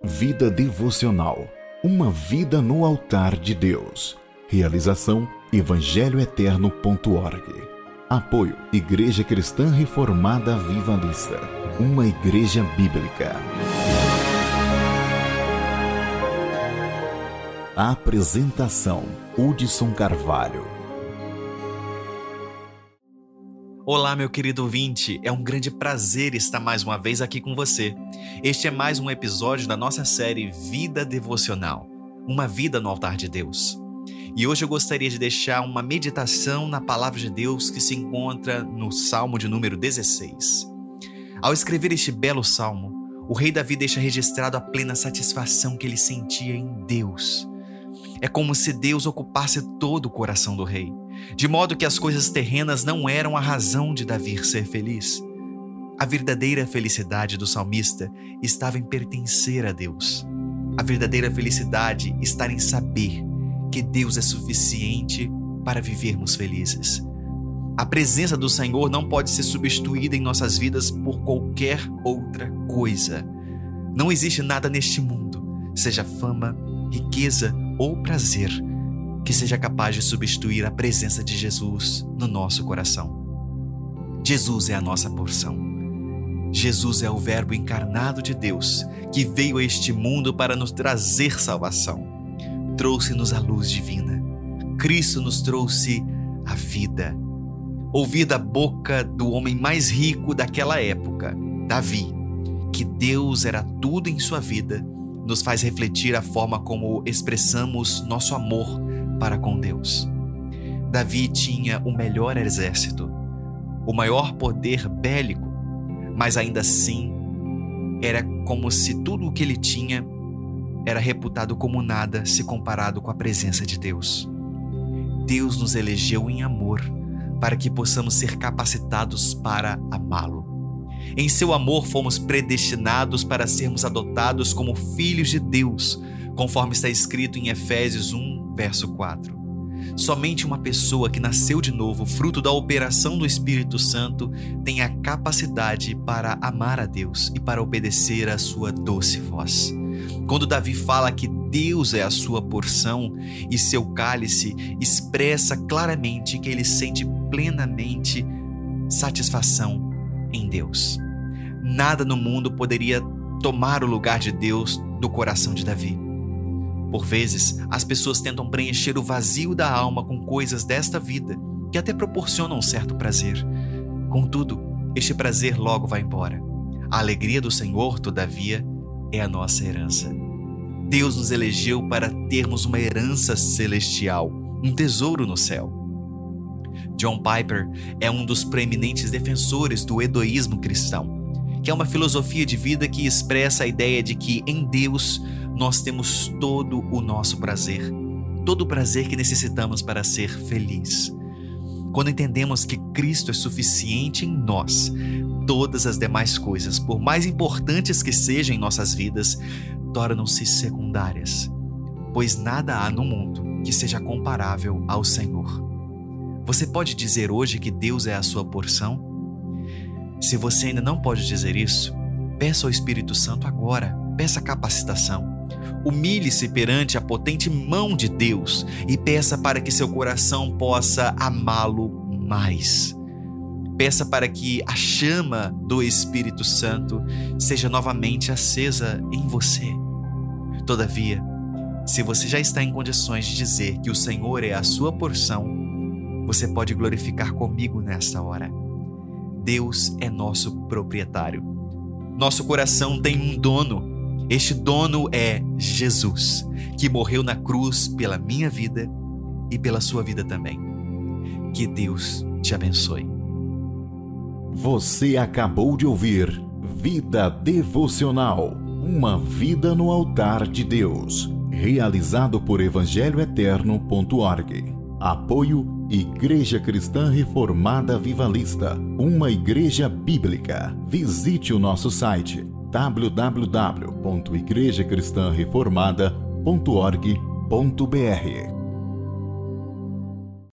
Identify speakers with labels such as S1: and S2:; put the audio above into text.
S1: Vida devocional. Uma vida no altar de Deus. Realização evangelhoeterno.org. Apoio Igreja Cristã Reformada Vivalista. Uma igreja bíblica. Apresentação Hudson Carvalho.
S2: Olá, meu querido ouvinte, é um grande prazer estar mais uma vez aqui com você. Este é mais um episódio da nossa série Vida Devocional Uma Vida no Altar de Deus. E hoje eu gostaria de deixar uma meditação na palavra de Deus que se encontra no Salmo de número 16. Ao escrever este belo salmo, o rei Davi deixa registrado a plena satisfação que ele sentia em Deus. É como se Deus ocupasse todo o coração do rei de modo que as coisas terrenas não eram a razão de Davi ser feliz. A verdadeira felicidade do salmista estava em pertencer a Deus. A verdadeira felicidade está em saber que Deus é suficiente para vivermos felizes. A presença do Senhor não pode ser substituída em nossas vidas por qualquer outra coisa. Não existe nada neste mundo, seja fama, riqueza ou prazer, que seja capaz de substituir a presença de Jesus no nosso coração. Jesus é a nossa porção. Jesus é o Verbo encarnado de Deus que veio a este mundo para nos trazer salvação. Trouxe-nos a luz divina. Cristo nos trouxe a vida. Ouvir da boca do homem mais rico daquela época, Davi, que Deus era tudo em sua vida, nos faz refletir a forma como expressamos nosso amor para com Deus. Davi tinha o melhor exército, o maior poder bélico, mas ainda assim era como se tudo o que ele tinha era reputado como nada se comparado com a presença de Deus. Deus nos elegeu em amor para que possamos ser capacitados para amá-lo. Em seu amor fomos predestinados para sermos adotados como filhos de Deus, conforme está escrito em Efésios 1, Verso 4. Somente uma pessoa que nasceu de novo, fruto da operação do Espírito Santo, tem a capacidade para amar a Deus e para obedecer à sua doce voz. Quando Davi fala que Deus é a sua porção e seu cálice, expressa claramente que ele sente plenamente satisfação em Deus. Nada no mundo poderia tomar o lugar de Deus do coração de Davi. Por vezes, as pessoas tentam preencher o vazio da alma com coisas desta vida, que até proporcionam um certo prazer. Contudo, este prazer logo vai embora. A alegria do Senhor, todavia, é a nossa herança. Deus nos elegeu para termos uma herança celestial, um tesouro no céu. John Piper é um dos preeminentes defensores do edoísmo cristão, que é uma filosofia de vida que expressa a ideia de que em Deus nós temos todo o nosso prazer, todo o prazer que necessitamos para ser feliz. Quando entendemos que Cristo é suficiente em nós, todas as demais coisas, por mais importantes que sejam em nossas vidas, tornam-se secundárias, pois nada há no mundo que seja comparável ao Senhor. Você pode dizer hoje que Deus é a sua porção? Se você ainda não pode dizer isso, peça ao Espírito Santo agora, peça capacitação. Humilhe-se perante a potente mão de Deus e peça para que seu coração possa amá-lo mais. Peça para que a chama do Espírito Santo seja novamente acesa em você. Todavia, se você já está em condições de dizer que o Senhor é a sua porção, você pode glorificar comigo nesta hora. Deus é nosso proprietário. Nosso coração tem um dono este dono é Jesus, que morreu na cruz pela minha vida e pela sua vida também. Que Deus te abençoe.
S1: Você acabou de ouvir Vida Devocional Uma Vida no Altar de Deus. Realizado por evangelhoeterno.org. Apoio Igreja Cristã Reformada Vivalista. Uma igreja bíblica. Visite o nosso site www.igrejacristãreformada.org.br